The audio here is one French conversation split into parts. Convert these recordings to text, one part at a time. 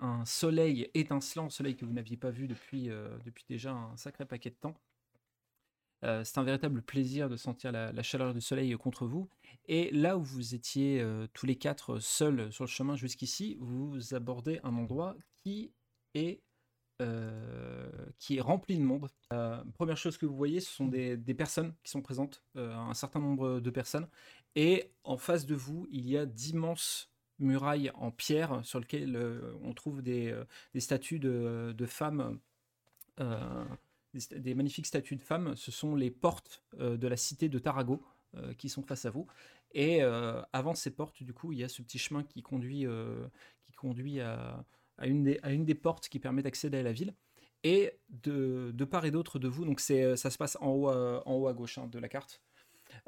un soleil étincelant, soleil que vous n'aviez pas vu depuis, depuis déjà un sacré paquet de temps. c'est un véritable plaisir de sentir la, chaleur du soleil contre vous. Et là où vous étiez tous les quatre seuls sur le chemin jusqu'ici, vous abordez un endroit qui est qui est rempli de monde. première chose que vous voyez, ce sont des, personnes qui sont présentes, un certain nombre de personnes. Et en face de vous, il y a d'immenses murailles en pierre sur lesquelles on trouve des, statues de, femmes, des, magnifiques statues de femmes. Ce sont les portes de la cité de Tarago qui sont face à vous. Et avant ces portes, du coup, il y a ce petit chemin qui conduit, qui conduit à, à une des, à une des portes qui permet d'accéder à la ville. Et de, de part et d'autre de vous, donc ça se passe en haut à, en haut à gauche hein, de la carte,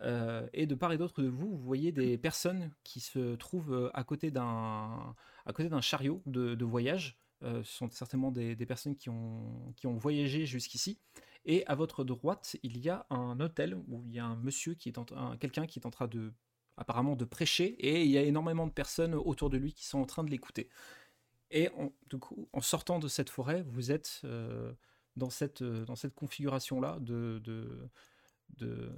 euh, et de part et d'autre de vous, vous voyez des personnes qui se trouvent euh, à côté d'un, à côté d'un chariot de, voyage. Euh, ce sont certainement des, personnes qui ont, qui ont voyagé jusqu'ici. Et à votre droite, il y a un hôtel où il y a un monsieur qui est en, quelqu'un qui est en train de apparemment de prêcher et il y a énormément de personnes autour de lui qui sont en train de l'écouter. Et en, du coup, en sortant de cette forêt, vous êtes dans cette, dans cette configuration-là, de, de,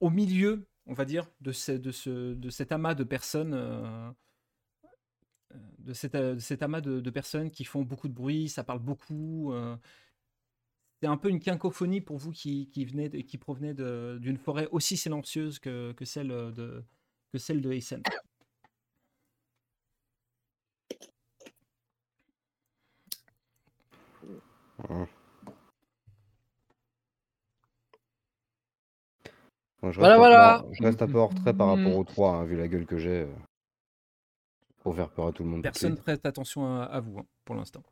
au milieu, on va dire, de, ce, de, ce, de cet amas de personnes. Euh, de, cet, amas de, personnes qui font beaucoup de bruit, ça parle beaucoup. c'est un peu une quinquophonie pour vous qui, qui, provenait d'une forêt aussi silencieuse que, celle de, que celle de Je, voilà, voilà. je reste un peu en retrait par rapport aux trois, hein, vu la gueule que j'ai. Pour faire peur à tout le monde. Personne ne prête attention à, vous hein, pour l'instant.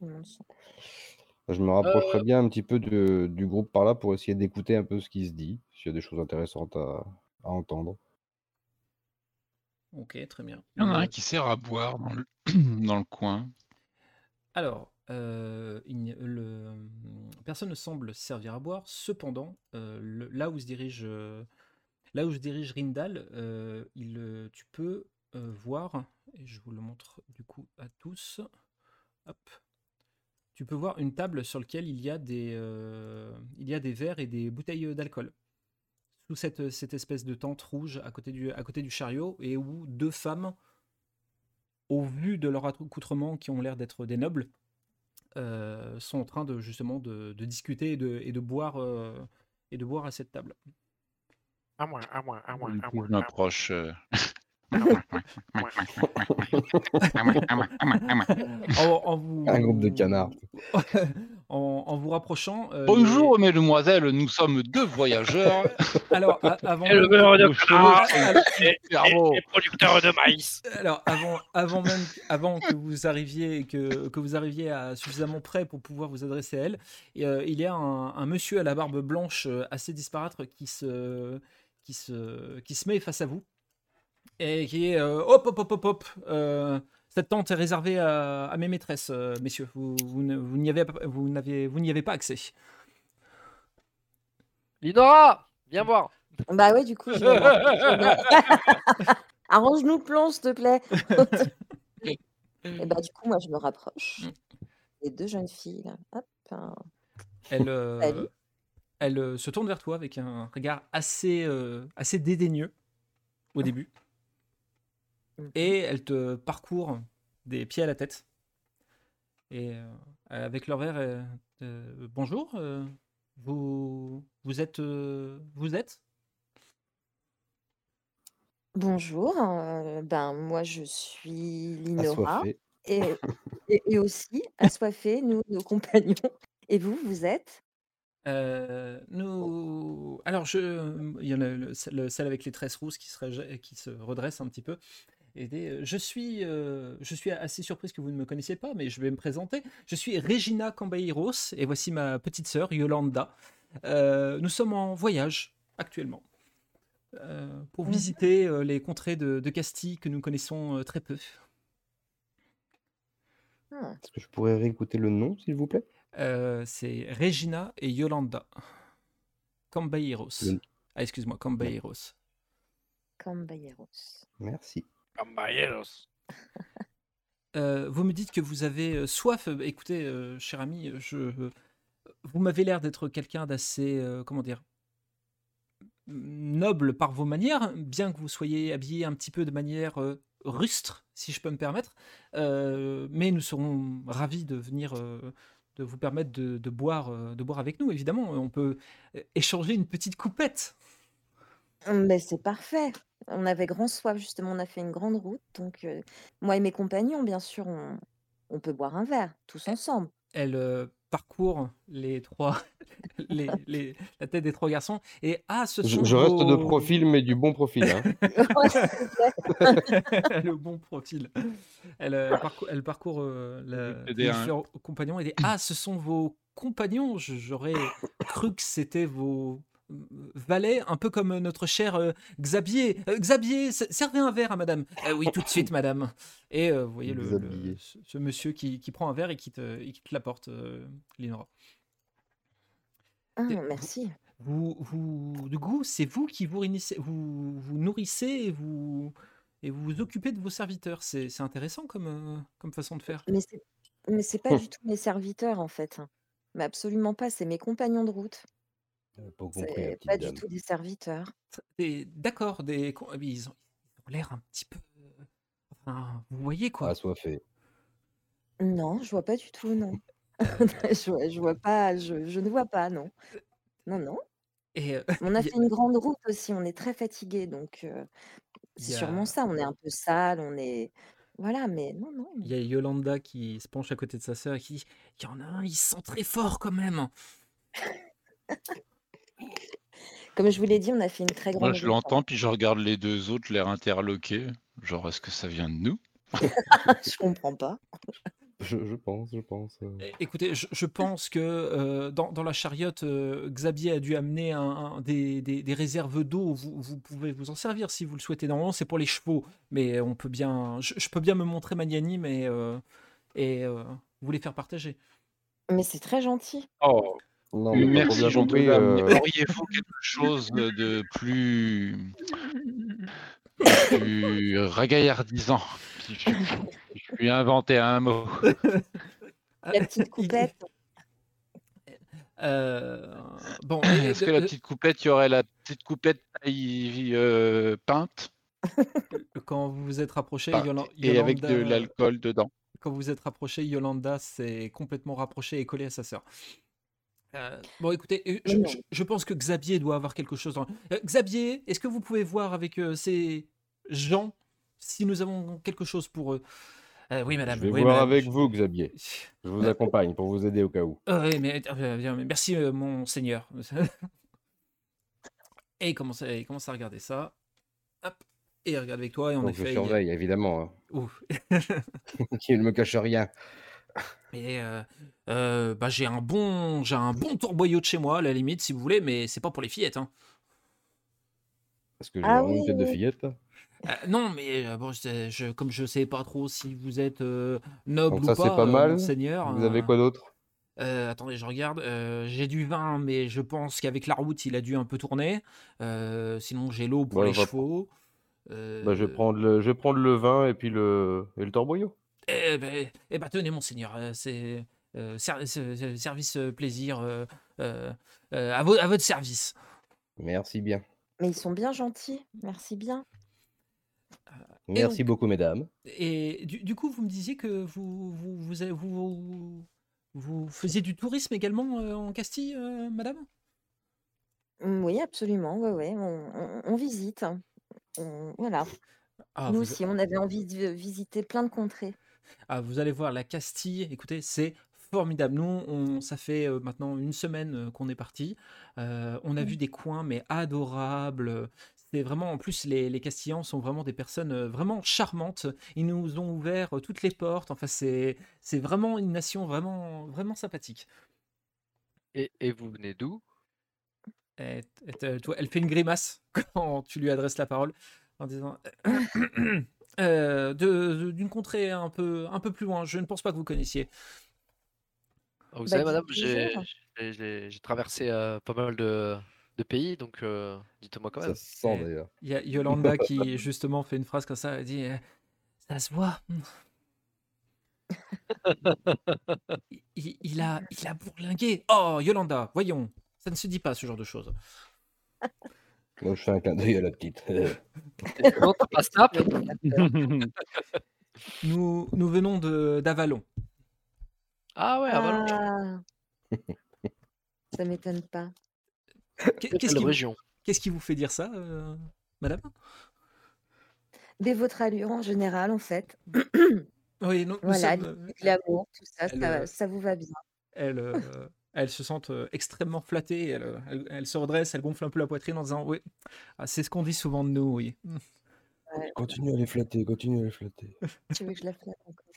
Je me rapprocherai bien un petit peu du groupe par là pour essayer d'écouter un peu ce qui se dit, s'il y a des choses intéressantes à, entendre. Ok, très bien. Il y en a un qui sert à boire dans le, dans le coin. Alors, euh, personne ne semble servir à boire. Cependant, euh, là où se dirige, euh, là où se dirige Rindal, tu peux voir, et je vous le montre du coup à tous. Tu peux voir une table sur laquelle il y a des, verres et des bouteilles d'alcool. Sous cette, espèce de tente rouge à côté, du, chariot, et où deux femmes, au vu de leur accoutrement, qui ont l'air d'être des nobles, sont en train de justement de, discuter et de, et de boire euh, et de boire à cette table. À moi, à moi, à moi, à Un groupe de canards. en, vous rapprochant. Euh, Bonjour, mesdemoiselles, nous sommes deux voyageurs. Alors, avant. Éleveurs de et, et, producteurs de maïs. Alors, avant, avant même, avant que vous arriviez, que, que vous arriviez à suffisamment près pour pouvoir vous adresser à elle, euh, il y a un, un, monsieur à la barbe blanche euh, assez disparate qui se, qui se, qui se met face à vous et qui est hop hop hop hop hop. Cette tente est réservée à, mes maîtresses, euh, messieurs. Vous, n'y avez, vous n'y avez pas accès. Linora, viens voir. Bah ouais, du coup. Arrange-nous le plan, s'il te plaît. et bah du coup, moi, je me rapproche. Les deux jeunes filles, là. Hop. Elle, euh, elle euh, se tourne vers toi avec un regard assez, assez dédaigneux au début. Mmh. Et elle te parcourt des pieds à la tête. Et euh, avec leur verre, euh, euh, bonjour, vous, vous êtes, vous êtes? Bonjour, ben moi je suis Linora et, et, aussi assoiffé, nous, nos compagnons. Et vous, vous êtes? Nous, alors je, il y en a le, celle avec les tresses rousses qui se, qui se redresse un petit peu. Euh, je, suis, euh, je suis assez surprise que vous ne me connaissiez pas, mais je vais me présenter. Je suis Regina Camballeros et voici ma petite sœur Yolanda. Euh, nous sommes en voyage actuellement pour mmh. visiter les contrées de, Castille que nous connaissons très peu. Ah. Est-ce que je pourrais réécouter le nom, s'il vous plaît? C'est Regina et Yolanda Camballeros. Ah, excuse-moi, Camballeros. Camballeros. Merci. Caballeros. vous me dites que vous avez soif. Écoutez, cher ami, je, vous m'avez l'air d'être quelqu'un d'assez, comment dire, noble par vos manières, bien que vous soyez habillé un petit peu de manière rustre, si je peux me permettre. mais nous serons ravis de venir, de vous permettre de, boire, de boire avec nous. Évidemment, on peut échanger une petite coupette. Mais c'est parfait. On avait grand soif, justement, on a fait une grande route. Donc, moi et mes compagnons, bien sûr, on, on peut boire un verre, tous ensemble. Elle parcourt les trois, les, les, la tête des trois garçons et ah, ce sont je, reste de profil, mais du bon profil. Hein. le bon profil. Elle, parcourt, elle parcourt les compagnons et dit ah, ce sont vos compagnons. J'aurais cru que c'était vos valet, un peu comme notre cher euh, Xavier. Euh, Xavier, servez un verre à madame. Euh, oui, tout de suite, madame. Et vous voyez le, ce, monsieur qui, prend un verre et qui te, qui te l'apporte, Linora. Ah, merci. Vous, vous, du coup, c'est vous qui vous, vous, vous nourrissez et vous, et vous vous occupez de vos serviteurs. C'est intéressant comme, comme façon de faire. Mais c'est pas du tout mes serviteurs, en fait. Mais absolument pas, c'est mes compagnons de route. C'est pas du tout des serviteurs. d'accord, des ah ils ont l'air un petit peu, enfin, vous voyez quoi? Assoiffés. Non, je vois pas du tout, non. Je vois je vois pas, je je ne vois pas, non. Non, non. et On a fait une grande route aussi, on est très fatigués, donc c'est sûrement ça. On est un peu sale, on est voilà, mais non, non. il y a Yolanda qui se penche à côté de sa sœur et qui dit: «Il y en a un, il sent très fort quand même!» Comme je vous l'ai dit, on a fait une très grande. Moi, je l'entends, puis je regarde les deux autres, l'air interloqué. Genre, est-ce que ça vient de nous? Je comprends pas. Je, pense, je pense. Euh. Écoutez, je, pense que euh, dans, la chariote, euh, Xavier a dû amener un, des, réserves d'eau. Vous, pouvez vous en servir si vous le souhaitez. Normalement, c'est pour les chevaux, mais on peut bien. Je, peux bien me montrer magnanime et, et vous les faire partager. Mais c'est très gentil. Oh. Non, Merci, compris, euh... Auriez-vous quelque chose de plus, plus ragaillardisant? Je lui ai inventé un mot. La petite coupette. Euh, bon, est-ce que la petite coupette, il y aurait la petite coupette taille euh, peinte? Quand vous vous êtes rapproché, Yolanda, et avec de l'alcool dedans. Quand vous vous êtes rapproché, Yolanda s'est complètement rapprochée et collée à sa sœur. Euh, bon, écoutez, euh, je, pense que Xavier doit avoir quelque chose. Dans... Euh, Xavier, est-ce que vous pouvez voir avec ces gens si nous avons quelque chose pour eux? Oui, madame. Je vais voir avec vous, Xavier. Je vous accompagne pour vous aider au cas où. oui, mais, merci, mon seigneur. et il commence, à, il commence à regarder ça. Hop. Et il regarde avec toi, et en effet. Je surveille, évidemment. Hein. il ne me cache rien. Et bah, j'ai un bon, j'ai un bon tourboyau de chez moi, à la limite, si vous voulez, mais c'est pas pour les fillettes. Hein. Parce que j'ai ah une tête de fillette. non, mais bon, je, comme je sais pas trop si vous êtes noble ou pas, pas mal. seigneur. Vous avez quoi d'autre? Attendez, je regarde. j'ai du vin, mais je pense qu'avec la route, il a dû un peu tourner. sinon, j'ai l'eau pour les chevaux. Bah, je, vais prendre le, je vais prendre le vin et puis le, et le torboyau. Eh ben, eh ben, tenez, monseigneur, euh, c'est euh, service euh, plaisir à, à votre service. Merci bien. Mais ils sont bien gentils, merci bien. Merci beaucoup, mesdames. Et du, coup, vous me disiez que vous, vous, vous, vous, faisiez du tourisme également en Castille, madame? Mmh, Oui, absolument, ouais, ouais. On, visite. voilà. Ah, Nous aussi, on avait envie de visiter plein de contrées. Ah, vous allez voir la Castille, écoutez, c'est formidable. Nous, on, ça fait euh, maintenant une semaine euh, qu'on est parti. Euh, on a mmh. vu des coins, mais adorables. C'est vraiment, en plus, les, les, Castillans sont vraiment des personnes vraiment charmantes. Ils nous ont ouvert toutes les portes. Enfin, c'est, c'est vraiment une nation vraiment, vraiment sympathique. Et, et vous venez d'où? Elle, elle fait une grimace quand tu lui adresses la parole en disant Euh, d'une contrée un peu, un peu plus loin. Je ne pense pas que vous connaissiez. Ah, vous bah, savez, madame, j'ai traversé euh, pas mal de, de pays, donc euh, dites-moi quand même. Ça sent d'ailleurs. Il y a Yolanda qui justement fait une phrase comme ça. Elle dit Ça se voit. il, a, il a bourlingué. Oh, Yolanda, voyons. Ça ne se dit pas ce genre de choses. Moi, je fais un clin d'œil à la petite. nous, nous venons d'Avalon. Ah ouais, Avalon. Ah. Ça m'étonne pas. Qu'est-ce qui, qu'est-ce qui vous fait dire ça, euh, madame? Dès votre allure en général, en fait. Oui, non, voilà, l'amour, tout ça, euh, ça, vous va bien. Elle, euh, elle se sent extrêmement flattée, elle, elle, se redresse, elle gonfle un peu la poitrine en disant Oui, ah, c'est ce qu'on dit souvent de nous, oui. Continue à les flatter, continue à les flatter. Tu veux que je la flatte encore?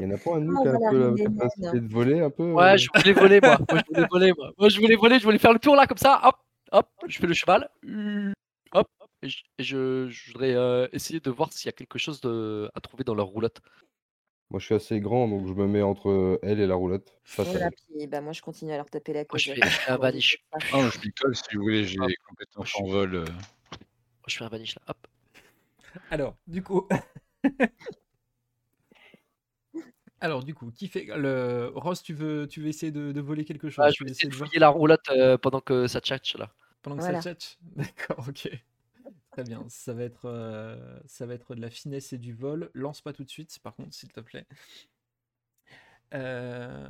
Il y en a pas un de nous qui a un peu la capacité de voler un peu Ouais, je voulais voler, moi. Moi, je voulais voler, moi. Moi, je voulais voler, je voulais faire le tour là, comme ça. Hop, hop, je fais le cheval. Hop, et je, voudrais euh, essayer de voir s'il y a quelque chose de, à trouver dans leur roulotte. Moi, je suis assez grand, donc je me mets entre elle et la roulotte. Voilà, puis bah, moi, je continue à leur taper la Moi, je fais, un vanish. Ah, je picole si vous voulez, j'ai compétences en vol. Euh. Moi, je fais un vanish là. Hop. Alors, du coup. Alors, du coup, qui fait le Ross, tu veux, tu veux essayer de, voler quelque chose? ah, Je vais essayer de fouiller la roulotte euh, pendant que ça tchatche là. Pendant que ça tchatche? D'accord, ok. Très bien. Ça va être, euh, ça va être de la finesse et du vol. Lance pas tout de suite, par contre, s'il te plaît. Euh,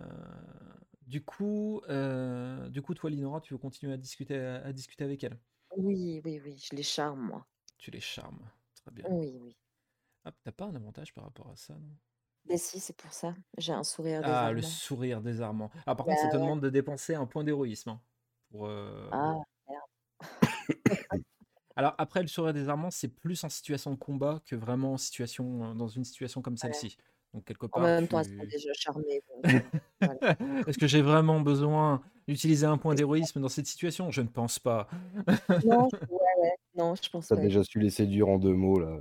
du coup, euh, du coup, toi, Linora, tu veux continuer à discuter, à, discuter avec elle? Oui, oui, oui. Je les charme, moi. Tu les charmes. Très bien. Oui, oui. Ah, t'as pas un avantage par rapport à ça, non? Ben si, c'est pour ça. J'ai un sourire Ah, le sourire désarmant. Ah, par contre, ça te bah demande de dépenser un point d'héroïsme. Hein, pour, Ah, merde. Alors après, le sourire des Armands, c'est plus en situation de combat que vraiment en situation, dans une situation comme celle-ci. Donc quelque part, En même temps, elles sont déjà charmées. Est-ce que j'ai vraiment besoin d'utiliser un point d'héroïsme dans cette situation? Je ne pense pas. Non, ouais, non, je pense T'as déjà su les séduire en deux mots là.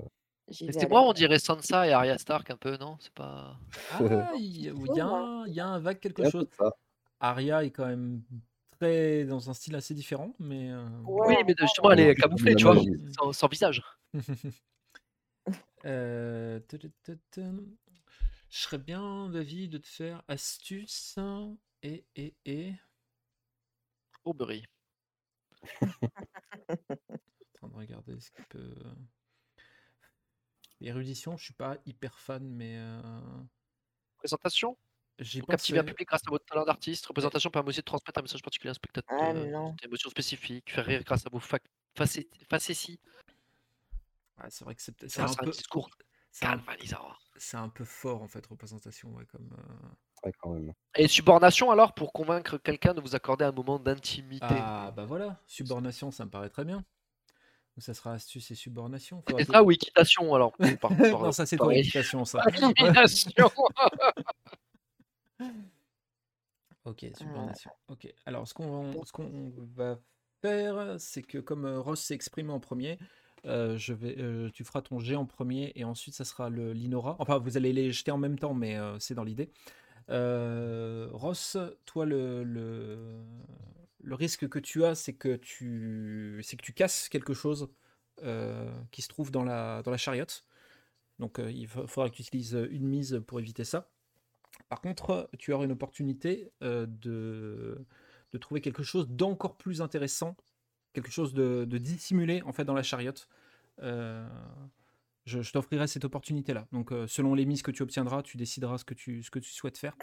C'est moi, on dirait Sansa et Arya Stark un peu, non? C'est pas. Ah, il y, a, il y a un vague quelque chose. Arya est quand même dans un style assez différent, mais. Euh, oui, mais justement, elle est camouflée, tu vois, sans, visage. Euh, je serais bien d'avis de te faire astuce et et et. Aubery. en train de regarder ce qu'il peut. Érudition, je suis pas hyper fan, mais. Euh, Présentation? j'ai captiver un public grâce à votre talent d'artiste. Représentation permet aussi de transmettre un message particulier à un spectateur. Ah non. Une émotion spécifique. Faire rire grâce à vos facéties. Ouais, c'est vrai que c'est c'est un, peu discours galvanisant. C'est un peu fort en fait, représentation, ouais, comme. Euh ouais, quand même. Et subornation alors pour convaincre quelqu'un de vous accorder un moment d'intimité? Ah bah voilà, subornation, ça me paraît très bien. Donc ça sera astuce et subornation. Et ça ou équitation alors Non, ça c'est toi, équitation, ça. Ok, subordination. Ok. Alors, ce qu'on ce qu'on va faire, c'est que comme euh, Ross s'est exprimé en premier, euh, je vais, euh, tu feras ton jet en premier et ensuite ça sera le l'Inora. Enfin, vous allez les jeter en même temps, mais c'est dans l'idée. Ross, toi, le, le, le, risque que tu as, c'est que tu, c'est casses quelque chose qui se trouve dans la, dans chariote. Donc, il faudra que tu utilises une mise pour éviter ça. Par contre, tu auras une opportunité euh, de, de, trouver quelque chose d'encore plus intéressant, quelque chose de, dissimulé en fait dans la chariote. Euh, je, t'offrirai cette opportunité-là. Donc, euh, selon les mises que tu obtiendras, tu décideras ce que ce que tu souhaites faire.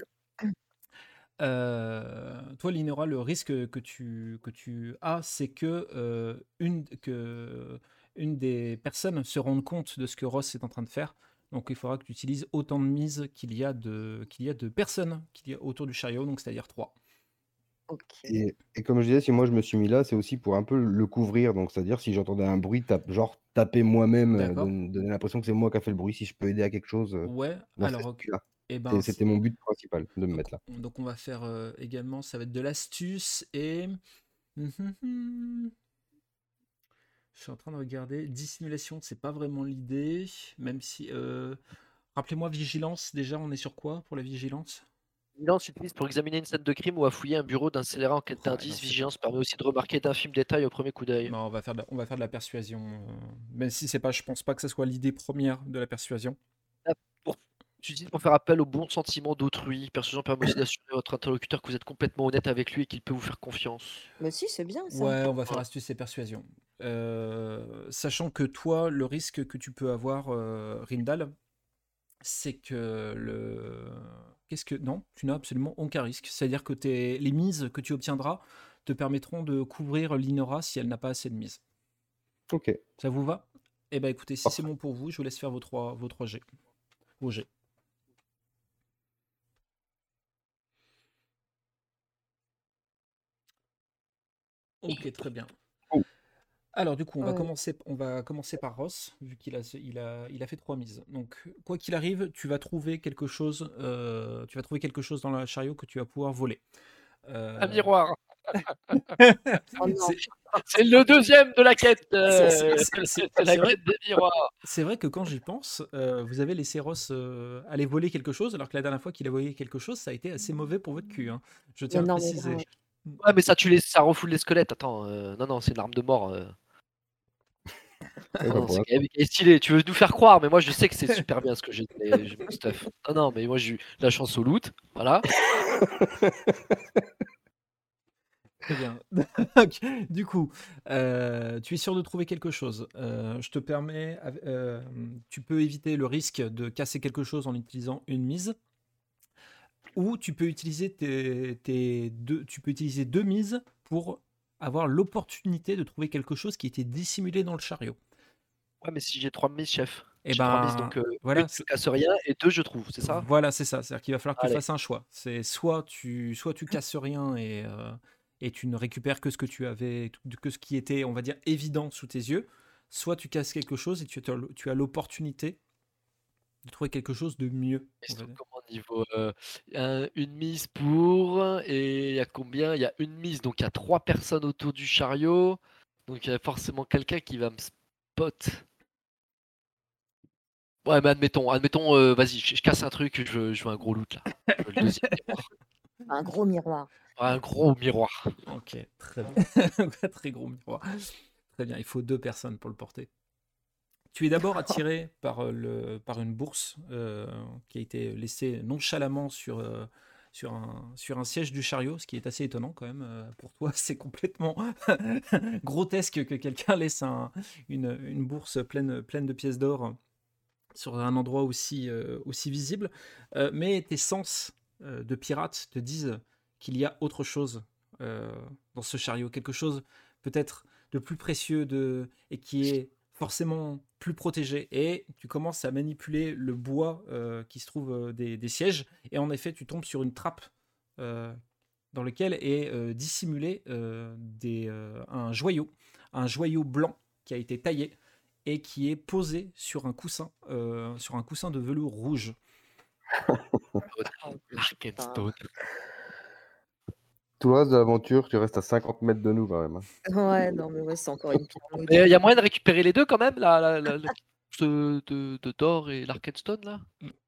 Toi, Linora, le risque que tu, que tu as, c'est que, une, que une des personnes se rende compte de ce que Ross est en train de faire donc il faudra que tu utilises autant de mises qu'il y, a de, qu'il y a de personnes qu'il y a autour du chariot, donc c'est-à-dire 3. Et, comme je disais, si moi je me suis mis là, c'est aussi pour un peu le couvrir. Donc c'est-à-dire si j'entendais un bruit, genre taper moi-même, euh, donner, l'impression que c'est moi qui a fait le bruit, si je peux aider à quelque chose. Euh, ouais, alors eh ben, C'était mon but principal de me mettre là. Donc on va faire euh, également, ça va être de l'astuce et... Hum, hum, hum. Je suis en train de regarder. Dissimulation, c'est pas vraiment l'idée. Même si. Euh, rappelez-moi, vigilance, déjà, on est sur quoi pour la vigilance? Vigilance utilise pour examiner une scène de crime ou à fouiller un bureau d'un scélérat en quête d'indice. vigilance permet aussi de remarquer d'infimes détails au premier coup d'œil. on va faire de la, on va faire de la persuasion. Euh, même si c'est pas, je pense pas que ce soit l'idée première de la persuasion. Dis pour faire appel au bon sentiment d'autrui. Persuasion permet aussi d'assurer votre interlocuteur que vous êtes complètement honnête avec lui et qu'il peut vous faire confiance. Mais si, c'est bien ça. Ouais, on va faire astuce et persuasion. Euh, sachant que toi, le risque que tu peux avoir, euh, Rindal, c'est que le. Qu'est-ce que. Non, tu n'as absolument aucun risque. C'est-à-dire que tes... les mises que tu obtiendras te permettront de couvrir l'Inora si elle n'a pas assez de mises. Ok. Ça vous va? Eh ben écoutez, si c'est bon pour vous, je vous laisse faire vos trois, vos trois G. Vos G. Ok, très bien. Alors du coup, on va commencer, on va commencer par Ross, vu qu'il a, il a, il a fait trois mises. Donc, quoi qu'il arrive, tu vas trouver quelque chose, euh, tu vas trouver quelque chose dans le chariot que tu vas pouvoir voler. Euh, Un miroir. Oh c'est le deuxième de la quête. Euh, c'est la quête des miroirs. C'est vrai que quand j'y pense, vous avez laissé Ross aller voler quelque chose, alors que la dernière fois qu'il a volé quelque chose, ça a été assez mauvais pour votre cul. Hein. Je tiens à préciser. Ouais, mais ça, tu les, ça refoule les squelettes. Attends, non, non, c'est une arme de mort. Ah non, c'est stylé. Tu veux nous faire croire, mais moi je sais que c'est super bien ce que j'ai stuff. Non, non, mais moi j'ai eu la chance au loot. Voilà. Très bien. du coup, euh, tu es sûr de trouver quelque chose. Euh, je te permets, euh, tu peux éviter le risque de casser quelque chose en utilisant une mise. Ou tu peux utiliser tes, deux, tu peux utiliser deux mises pour avoir l'opportunité de trouver quelque chose qui était dissimulé dans le chariot. Ouais, mais si j'ai trois mises, chef. Et eh ben, donc voilà, je casse rien et deux je trouve, c'est ça? Voilà, c'est ça. C'est-à-dire qu'il va falloir que tu fasses un choix. C'est soit tu, soit tu casses rien et, et tu ne récupères que ce que tu avais, que ce qui était, on va dire, évident sous tes yeux, soit tu casses quelque chose et tu, tu as l'opportunité de trouver quelque chose de mieux. Comment niveau euh, une mise pour et il y a combien? Il y a une mise, donc il y a trois personnes autour du chariot, donc il y a forcément quelqu'un qui va me spot. Ouais, mais admettons, admettons, euh, vas-y, je, casse un truc, je veux, je veux un gros loot là. un gros miroir. Un gros miroir. Ok, très bien. très gros miroir. Très bien, il faut deux personnes pour le porter. Tu es d'abord attiré par, euh, le, par une bourse euh, qui a été laissée nonchalamment sur, euh, sur, un, sur un siège du chariot, ce qui est assez étonnant quand même. pour toi, c'est complètement grotesque que quelqu'un laisse une, une, bourse pleine, pleine de pièces d'or sur un endroit aussi, aussi visible. mais tes sens de pirate te disent qu'il y a autre chose dans ce chariot, quelque chose peut-être de plus précieux de, et qui est forcément plus protégé. Et tu commences à manipuler le bois euh, qui se trouve euh, des, sièges. Et en effet, tu tombes sur une trappe euh, dans lequel est dissimulé des, un joyau, un joyau blanc qui a été taillé et qui est posé sur un coussin, sur un coussin de velours rouge. Tout le reste de l'aventure, tu restes à 50 mètres de nous quand même. Hein. Ouais, non, mais ouais, c'est encore une Il y a moyen de récupérer les deux quand même, la, la, de, de Thor et l'Arkenstone là?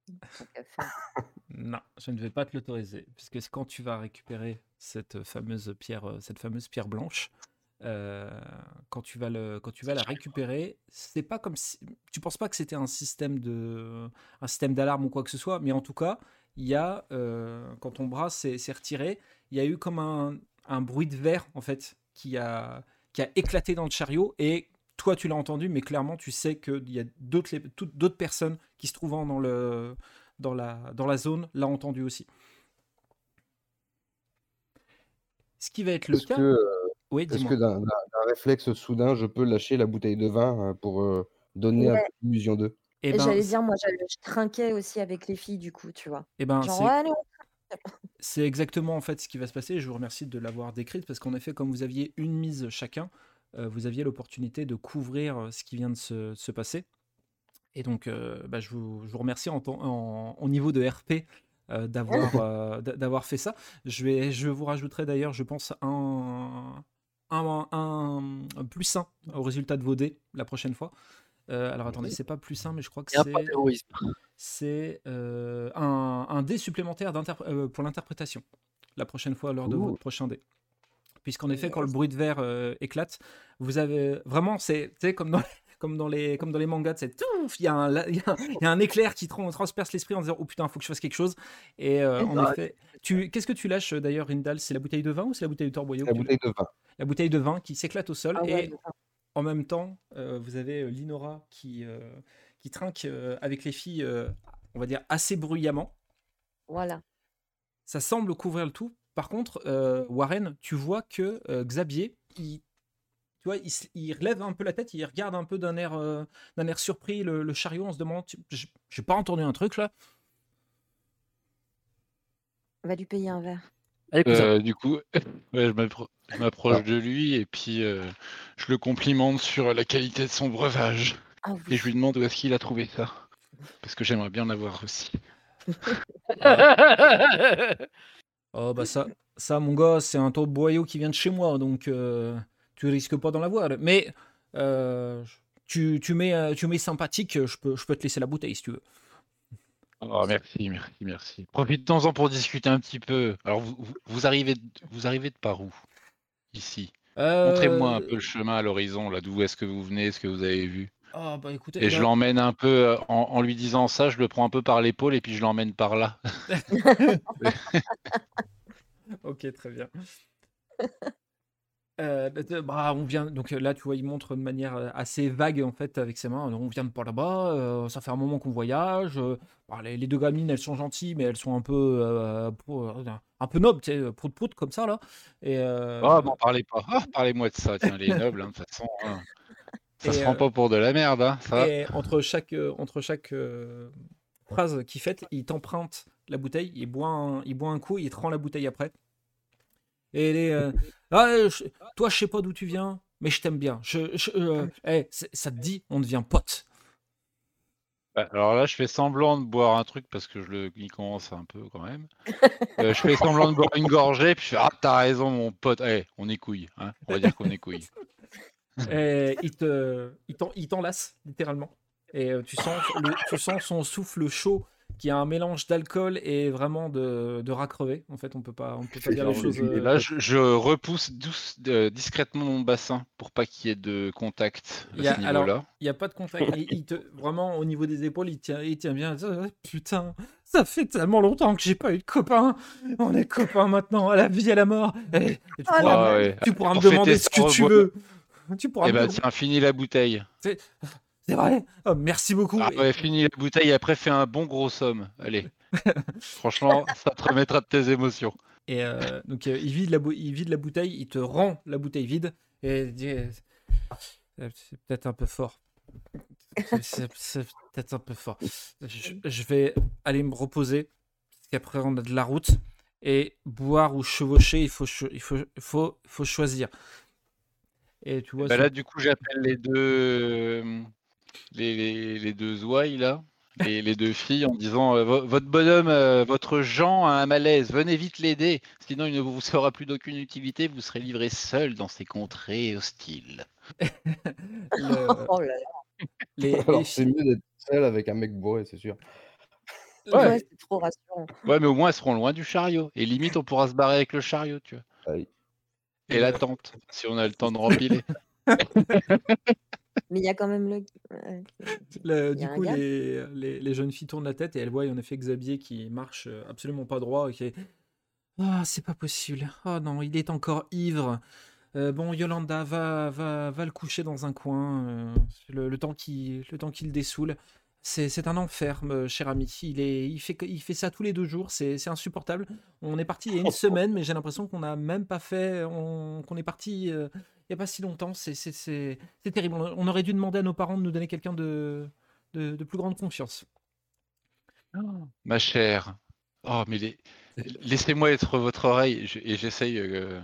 Non, je ne vais pas te l'autoriser, puisque quand tu vas récupérer cette fameuse pierre, euh, cette fameuse pierre blanche, euh, quand tu vas le, quand tu vas la récupérer, c'est pas comme si, tu penses pas que c'était un système de, un système d'alarme ou quoi que ce soit, mais en tout cas, il y a, euh, quand ton bras s'est retiré, il y a eu comme un, bruit de verre, en fait, qui a, qui a éclaté dans le chariot. Et toi, tu l'as entendu, mais clairement, tu sais qu'il y a d'autres personnes qui se trouvant dans, le, dans, la, dans la zone l'ont entendu aussi. Ce qui va être le cas. Euh, oui, Est-ce que d'un réflexe soudain, je peux lâcher la bouteille de vin euh, pour euh, donner ouais. illusion d'eux? Et, ben, j'allais dire, moi, je trinquais aussi avec les filles, du coup, tu vois. Et ben, c'est exactement en fait ce qui va se passer. Je vous remercie de l'avoir décrite parce qu'en effet, comme vous aviez une mise chacun, euh, vous aviez l'opportunité de couvrir euh, ce qui vient de se, passer. Et donc, euh, bah, je, vous, remercie en, au niveau de RP d'avoir d'avoir fait ça. Je, vais, je vous rajouterai d'ailleurs, je pense, un, un, un, plus 1 au résultat de vos dés la prochaine fois. Euh, alors attendez, c'est pas plus simple, mais je crois que c'est c'est euh, un, un, dé supplémentaire euh, pour l'interprétation la prochaine fois lors de votre prochain dé. Puisqu'en effet, quand le bruit de verre éclate, vous avez vraiment, c'est comme dans, comme dans les, comme dans les mangas, c'est il y, a un, il y, a un éclair qui transperce l'esprit en disant oh putain, faut que je fasse quelque chose. Et euh, en effet, tu, qu'est-ce que tu lâches d'ailleurs, Rindal? C'est la bouteille de vin ou c'est la bouteille de torboyau La bouteille de vin. La bouteille de vin qui s'éclate au sol ah et en même temps, vous avez Linora qui qui trinque avec les filles, on va dire assez bruyamment. Voilà. Ça semble couvrir le tout. Par contre, Warren, tu vois que Xavier, il tu vois, il, relève un peu la tête, il regarde un peu d'un air, euh, d'un air surpris le, chariot, on se demande, j'ai pas entendu un truc là On va lui payer un verre. Euh, du coup, je m'approche de lui et puis euh, je le complimente sur la qualité de son breuvage. Ah et je lui demande où est-ce qu'il a trouvé ça. Parce que j'aimerais bien l'avoir aussi. oh bah ça, ça mon gars, c'est un taux boyau qui vient de chez moi, donc tu risques pas d'en avoir. Mais euh, tu, tu, mets, euh, tu mets sympathique, je peux, je peux te laisser la bouteille si tu veux. Oh, merci, merci, merci. Profitons-en pour discuter un petit peu. Alors, vous, vous, arrivez, vous arrivez de par où Ici? Montrez-moi un euh, peu le chemin à l'horizon, là, d'où est-ce que vous venez, ce que vous avez vu? Oh, bah, écoutez, et je l'emmène un peu, en, en, lui disant ça, je le prends un peu par l'épaule et puis je l'emmène par là. ok, très bien. Euh, bah, bah, on vient donc là, tu vois, il montre de manière euh, assez vague en fait avec ses mains. On vient de par là-bas, euh, ça fait un moment qu'on voyage. Bah, les, deux gamines, elles sont gentilles, mais elles sont un peu, un peu nobles, tu sais, prout prout comme ça là. Et oh, parlez pas, ah, parlez-moi de ça, tiens, les nobles, hein, de toute façon. Hein. Ça se prend pas pour de la merde, hein, ça. Et entre chaque, entre chaque phrase qu'il fait, il t'emprunte la bouteille, il boit, un, il boit un coup, il te rend la bouteille après. Et les, euh, ah, toi, je sais pas d'où tu viens, mais je t'aime bien. Je, euh, eh, ça te dit, on devient pote. Bah, alors là, je fais semblant de boire un truc parce que je le il commence un peu quand même. Euh, je fais semblant de boire une gorgée, puis je fais Ah, t'as raison, mon pote. Eh, on est couilles. Hein. on va dire qu'on est couilles. Et il te, il t'enlace littéralement. Et tu sens, tu sens son souffle chaud qui a un mélange d'alcool et vraiment de, de rat crevé. En fait, on peut pas, on peut pas dire les choses. Et là, euh, je, repousse discrètement mon bassin pour pas qu'il y ait de contact à ce niveau-là. Il n'y a pas de contact. il, te, vraiment, au niveau des épaules, il tient, il tient bien. Putain, ça fait tellement longtemps que j'ai pas eu de copain. On est copains maintenant, à la vie, à la mort. Eh, tu, pourras, me demander ce que tu veux. Tu pourras. Eh ben, tiens, finis la bouteille. C'est vrai oh, Merci beaucoup. Ah ouais, fini la bouteille et après fais un bon gros somme. Allez. Franchement, ça te remettra de tes émotions. Et euh, donc euh, il, vide la il vide la bouteille, il te rend la bouteille vide et dit euh, c'est peut-être un peu fort. C'est peut-être un peu fort. Je, vais aller me reposer parce qu'après on a de la route et boire ou chevaucher, il faut, il faut, faut, faut choisir. Et tu vois. Bah là, du coup, j'appelle les deux les, les, deux ouailles là, les, les, deux filles, en disant euh, Votre bonhomme, euh, votre Jean a un malaise, venez vite l'aider, sinon il ne vous sera plus d'aucune utilité, vous serez livré seul dans ces contrées hostiles. oh là là. c'est mieux d'être seul avec un mec bourré, c'est sûr. Ouais, c'est trop rassurant. Ouais, mais au moins elles seront loin du chariot. Et limite, on pourra se barrer avec le chariot, tu vois. Et la tente, si on a le temps de rempiler. Mais il y a quand même le. du coup, les, les, jeunes filles tournent la tête et elles voient en effet Xavier qui marche euh, absolument pas droit. Qui est... Ah, c'est pas possible. Oh non, il est encore ivre. Euh, bon, Yolanda, va, va, va le coucher dans un coin. Euh, le, temps qu'il dessoule. C'est un enfer, cher ami. Il, est, il, fait, il fait ça tous les deux jours. C'est insupportable. On est parti il y a une semaine, mais j'ai l'impression qu'on n'a même pas fait. qu'on est parti il n'y a pas si longtemps. C'est terrible. On aurait dû demander à nos parents de nous donner quelqu'un de, de, plus grande confiance. Oh. Ma chère, oh, mais laissez-moi être votre oreille et j'essaye euh,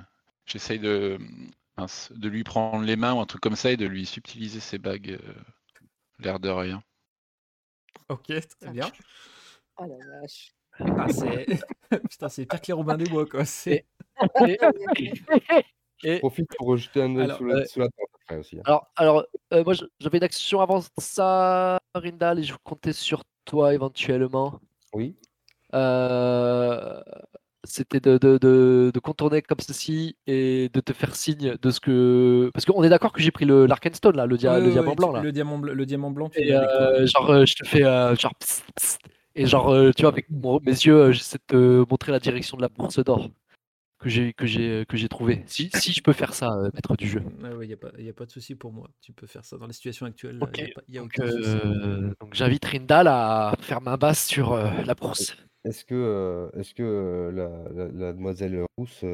j'essaye de, de lui prendre les mains ou un truc comme ça et de lui subtiliser ses bagues, euh, l'air de rien. Ok, très bien. Oh la vache. Ah, c'est Putain, c'est pire que les Robins des Bois, quoi. C'est. Et... Profite pour rejeter un œil sous, la, tente après aussi. Hein. Alors, alors euh, moi j'avais une action avant ça, Rindal, et je comptais sur toi éventuellement. Oui. Euh... c'était de, de, de, contourner comme ceci et de te faire signe de ce que. Parce qu'on est d'accord que j'ai pris le l'Arkenstone, là, le, diamant blanc. Là. Le, diamant, le diamant blanc, tu et euh, genre, euh, je te fais. Euh, genre, et genre, tu vois, avec mes yeux, j'essaie de te montrer la direction de la bourse d'or que j'ai que j'ai que j'ai trouvé. Si, si je peux faire ça, maître du jeu. Il n'y a, pas, a pas de souci pour moi. Tu peux faire ça dans la situation actuelle. Y a donc, donc j'invite Rindal à faire ma basse sur la bourse. Est-ce que, est-ce que la, demoiselle rousse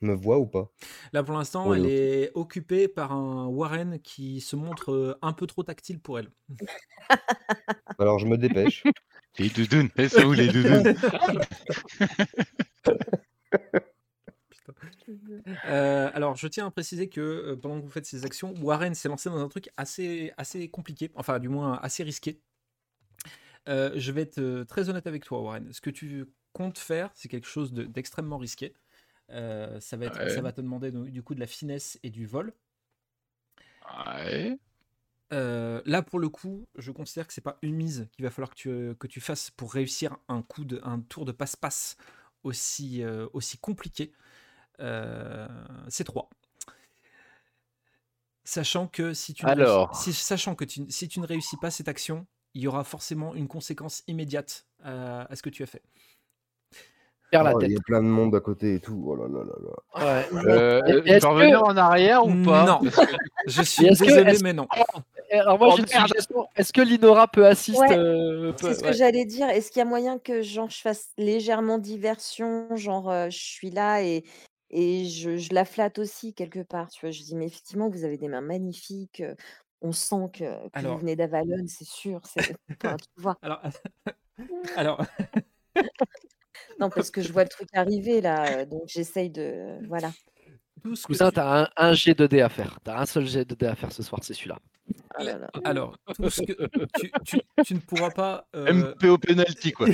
me voit ou pas? Là, pour l'instant, elle est occupée par un Warren qui se montre un peu trop tactile pour elle. Alors, je me dépêche. Les doudounes, elles sont où les doudounes? euh, alors, je tiens à préciser que pendant que vous faites ces actions, Warren s'est lancé dans un truc assez, assez compliqué, enfin, du moins assez risqué. Euh, je vais être très honnête avec toi, Warren. Ce que tu comptes faire, c'est quelque chose d'extrêmement risqué. Euh, ça, va être, ça va te demander du coup de la finesse et du vol. Ouais. Euh, là, pour le coup, je considère que c'est pas une mise qu'il va falloir que tu, que tu fasses pour réussir un coup de, un tour de passe-passe aussi, aussi compliqué. C'est 3. Sachant que si tu Alors... si, sachant que si tu ne réussis pas cette action, il y aura forcément une conséquence immédiate à, ce que tu as fait. oh, Il y a plein de monde à côté et tout. Oh là là là là. Euh, tu peux revenir en arrière ou pas? Non. je suis désolé, mais non. Alors moi, j'ai une Est-ce que Linora peut assister euh, C'est ce que j'allais dire. Est-ce qu'il y a moyen que genre, je fasse légèrement diversion Genre, euh, je suis là et, et je, je, la flatte aussi quelque part. Tu vois, je dis, mais effectivement, vous avez des mains magnifiques on sent que, vous venez d'Avalon, c'est sûr. C'est, tu vois. Alors, alors... non, parce que je vois le truc arriver là, donc j'essaye de, voilà. Cousin, tu as un, un G de à faire. Tu as un seul G de D à faire ce soir, c'est celui-là. Ah alors, tout ce que tu, tu, tu, ne pourras pas. Euh... MPO penalty, quoi.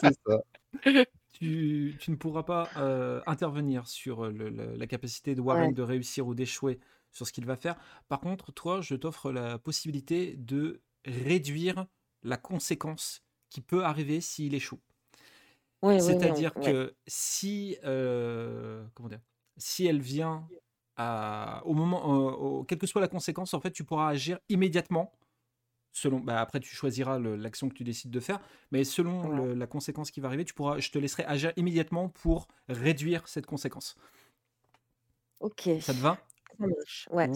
c'est ça. Tu, tu, ne pourras pas euh, intervenir sur le, la capacité de Warren de réussir ou d'échouer sur ce qu'il va faire. Par contre, toi, je t'offre la possibilité de réduire la conséquence qui peut arriver s'il échoue. C'est-à-dire que si, euh, comment dire, si elle vient à, au moment, euh, quelle que soit la conséquence, en fait, tu pourras agir immédiatement. Selon, bah après, tu choisiras l'action que tu décides de faire, mais selon la conséquence qui va arriver, tu pourras, je te laisserai agir immédiatement pour réduire cette conséquence. Ok. Ça te va?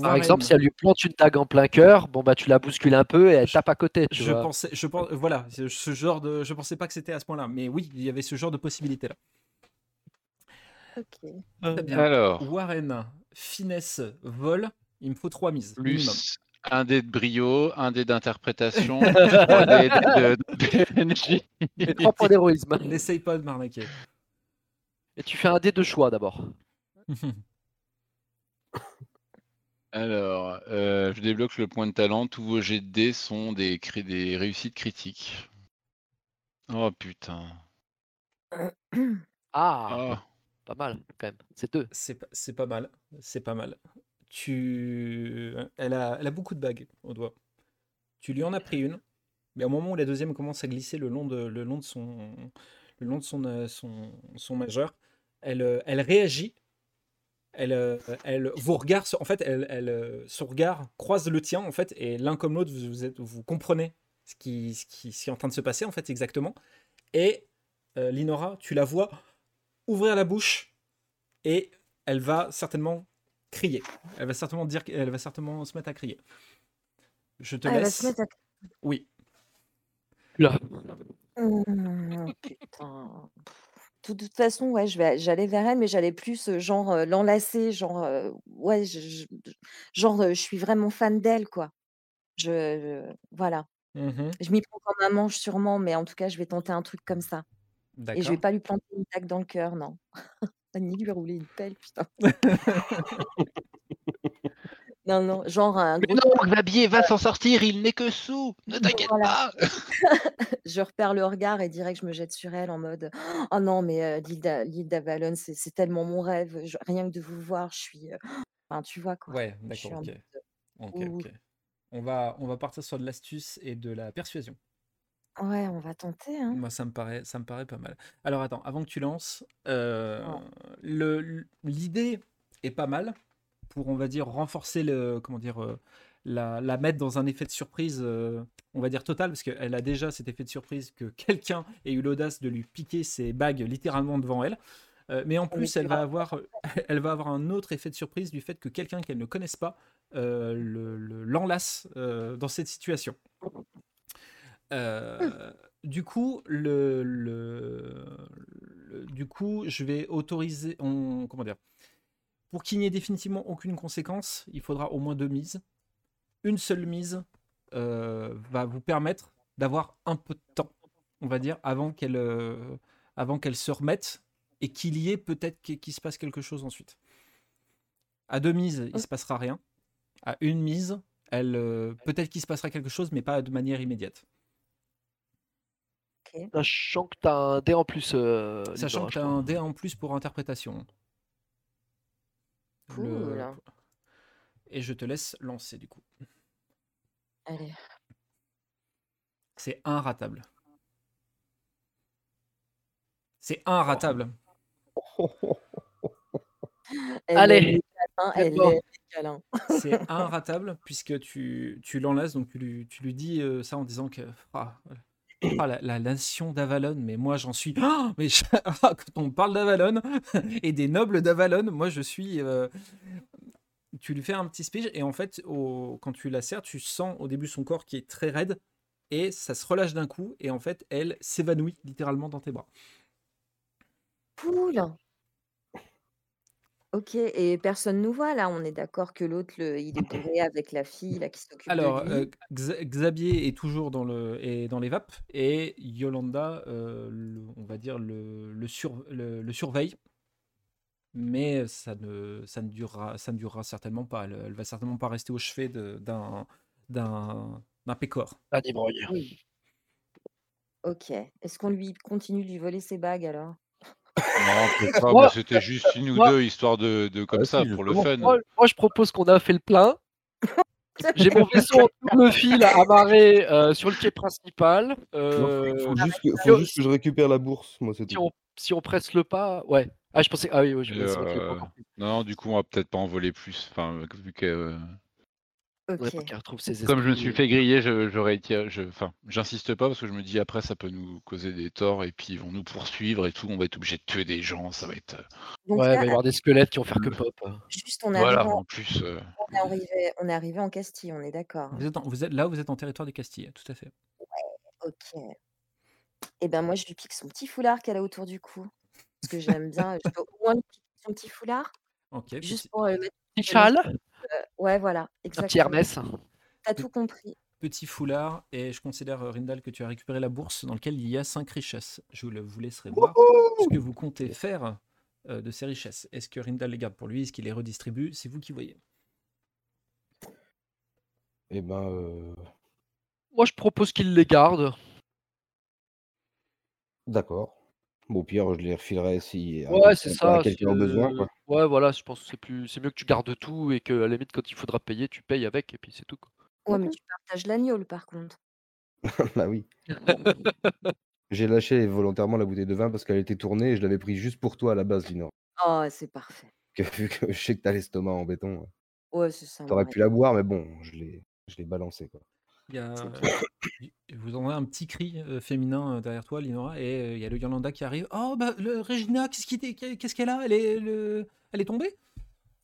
Par exemple, si elle lui plante une tag en plein cœur, bon bah tu la bouscules un peu et elle tape à côté. je pensais, je pense, voilà, ce genre de, je pensais pas que c'était à ce point-là, mais oui, il y avait ce genre de possibilité là. Ok. Alors. Warren, finesse, vol. Il me faut trois mises. Plus un dé de brio, un dé d'interprétation, trois dés de, Et trois points d'héroïsme. N'essaye pas de m'arnaquer. Et tu fais un dé de choix d'abord. Alors, euh, je débloque le point de talent. Tous vos jets de dés sont des, des réussites critiques. Oh putain. Ah, ah, Pas mal, quand même. C'est deux. C'est pas mal. C'est pas mal. Elle, a, beaucoup de bagues au doigt. Tu lui en as pris une, mais au moment où la deuxième commence à glisser le long de, son, majeur, elle, euh, réagit elle, euh, elle, en fait, elle, elle, euh, son regard croise le tien, en fait, et l'un comme l'autre, vous, comprenez ce qui est en train de se passer, en fait, exactement. Et euh, Linora, tu la vois ouvrir la bouche, et elle va certainement crier. Elle va certainement dire, elle va certainement se mettre à crier. Je te laisse. Elle va se mettre à... Oui. Là. Mmh, putain de toute façon, ouais, je vais j'allais vers elle, mais j'allais plus, genre, l'enlacer, genre, ouais, je genre, je suis vraiment fan d'elle, quoi. Je voilà. Mmh je m'y prends comme un manche sûrement, mais en tout cas, je vais tenter un truc comme ça et je vais pas lui planter une tac dans le cœur, non. Ni lui rouler une pelle, putain. Non, non, genre un gros. non, Xavier va s'en sortir, il n'est que sous. Ne t'inquiète pas. je repère le regard et dirais que je me jette sur elle en mode Oh non, mais euh, l'île d'Avalon, c'est tellement mon rêve. rien que de vous voir, je suis. Euh, enfin, tu vois quoi. Ouais, d'accord, ok. Ok, ok. On va, on va partir sur de l'astuce et de la persuasion. Ouais, on va tenter, hein. Moi, ça me paraît, ça me paraît pas mal. Alors attends, avant que tu lances, euh, le, l'idée est pas mal pour, on va dire, renforcer le, comment dire, euh, la, la mettre dans un effet de surprise, euh, on va dire total, parce qu'elle a déjà cet effet de surprise que quelqu'un ait eu l'audace de lui piquer ses bagues littéralement devant elle. mais en plus, elle va avoir, elle va avoir un autre effet de surprise du fait que quelqu'un qu'elle ne connaisse pas le, l'enlace dans cette situation. Euh, du coup, le, du coup, je vais autoriser. On, comment dire Pour qu'il n'y ait définitivement aucune conséquence, il faudra au moins deux mises. Une seule mise euh, va vous permettre d'avoir un peu de temps, on va dire, avant qu'elle euh, avant qu'elle se remette et qu'il y ait peut-être qu'il se passe quelque chose ensuite. À deux mises, il se passera rien. À une mise, elle peut-être qu'il se passera quelque chose, mais pas de manière immédiate. Sachant que tu as un dé en plus. Euh, Sachant que tu as un dé en plus pour interprétation. Et je te laisse lancer du coup. Allez. C'est un ratable. C'est un ratable. Allez. C'est un ratable puisque tu, tu l'enlaces, donc tu lui, tu lui dis euh, ça en disant que ah, ah, la, nation d'Avalon, mais moi j'en suis. Oh, mais ah, quand on parle d'Avalon et des nobles d'Avalon, moi je suis. Euh, tu lui fais un petit speech et en fait, quand tu la serres, tu sens au début son corps qui est très raide et ça se relâche d'un coup et en fait, elle s'évanouit littéralement dans tes bras. Cool. OK et personne nous voit là? On est d'accord que l'autre il est bourré avec la fille là qui s'occupe de Alors, euh, Xavier est toujours dans le est dans les vapes et Yolanda, euh, on va dire le le le surveille. Mais ça ne ça ne durera ça ne durera certainement pas. Elle, elle va certainement pas rester au chevet d'un d'un d'un pécor. Un ivrogne. Oui. OK. Est-ce qu'on lui continue de lui voler ses bagues alors? Non, peut-être pas, mais c'était juste une ou deux histoires de, de comme ça pour le fun. Moi, je propose qu'on a fait le plein. J'ai mon vaisseau en double fil amarré euh, sur le quai principal. Euh, faut, juste que, faut juste que je récupère la bourse, moi c'est si on, si on presse le pas, ouais. Ah, je pensais. Ah oui, oui, je euh, Non, du coup, on va peut-être pas en voler plus. Enfin, vu que. Comme je me suis fait griller, j'aurais été, je, enfin, j'insiste pas parce que je me dis après ça peut nous causer des torts et puis ils vont nous poursuivre et tout, on va être obligé de tuer des gens, ça va être. Euh, ouais, il va y avoir des squelettes qui vont faire que pop. Juste, on est voilà, en, plus. Euh, on, est arrivé, on est arrivé en Castille, on est d'accord. Vous êtes, vous êtes là, vous êtes en territoire de Castille, tout à fait. Ouais, ok. Et eh ben moi je lui pique son petit foulard qu'elle a autour du cou, parce que j'aime bien. je peux au moins lui piquer son petit foulard. Ok. Juste pour euh, mettre. Petit châle. Euh, ouais, voilà, exactement. petit Hermès. T'as tout compris. Petit foulard, et je considère, euh, Rindal, que tu as récupéré la bourse dans laquelle il y a 5 richesses. Je vous laisserai voir ce que vous comptez faire euh, de ces richesses. Est-ce que Rindal les garde pour lui? Est-ce qu'il les redistribue? C'est vous qui voyez. Eh ben. Moi, je propose qu'il les garde. D'accord. Bon, au pire, je les refilerai si Ouais, c'est ça. quelqu'un a besoin. Quoi. Ouais, voilà, je pense que c'est plus, c'est mieux que tu gardes tout et que à la limite, quand il faudra payer, tu payes avec et puis c'est tout. Quoi. Ouais, mais tu partages l'agneau, par contre. bah oui. J'ai lâché volontairement la bouteille de vin parce qu'elle était tournée et je l'avais pris juste pour toi à la base, Linor. Oh, c'est parfait. vu que je sais que t'as l'estomac en béton, Ouais, c'est ça. t'aurais pu la boire, mais bon, je l'ai, je l'ai balancé quoi. Il y a, vous entendez un petit cri euh, féminin euh, derrière toi, Linora, et euh, il y a le Yolanda qui arrive. Oh, bah, le, Regina, qu'est-ce qu'elle a? Elle est, elle est tombée?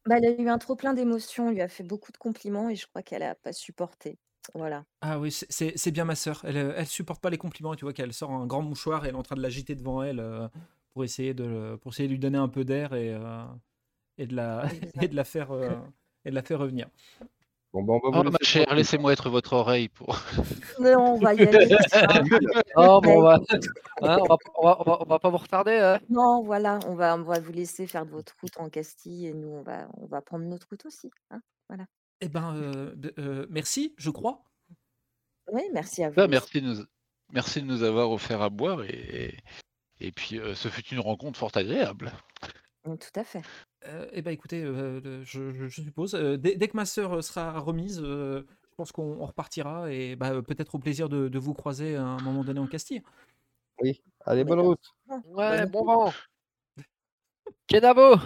Bah, Elle a eu un trop plein d'émotions, lui a fait beaucoup de compliments et je crois qu'elle a pas supporté. Voilà. Ah oui, c'est bien ma sœur. Elle, elle supporte pas les compliments. Tu vois qu'elle sort un grand mouchoir et elle est en train de l'agiter devant elle pour, essayer de, pour essayer de lui donner un peu d'air et, et, de la, et, de la faire, et de la faire revenir. Bon, bah, on va oh, ma chère, laissez-moi être votre oreille pour. Non, on va y aller. oh, bon, on va... Hein, on, va, on, va, on, va, pas vous retarder. Hein. Non, voilà, on va, on va vous laisser faire de votre route en Castille et nous, on va, on va prendre notre route aussi. Hein, voilà. Eh ben, euh, euh, merci, je crois. Oui, merci à vous. Bah, merci, de nous, merci de nous avoir offert à boire et, et puis euh, ce fut une rencontre fort agréable. Tout à fait. Eh ben, écoutez, je suppose, dès que ma sœur, sera remise, je je pense qu'on repartira et bah, peut-être au plaisir de, de, vous croiser à un moment donné en Castille. Oui, allez, bonne route. Ouais, bon vent. Kenavo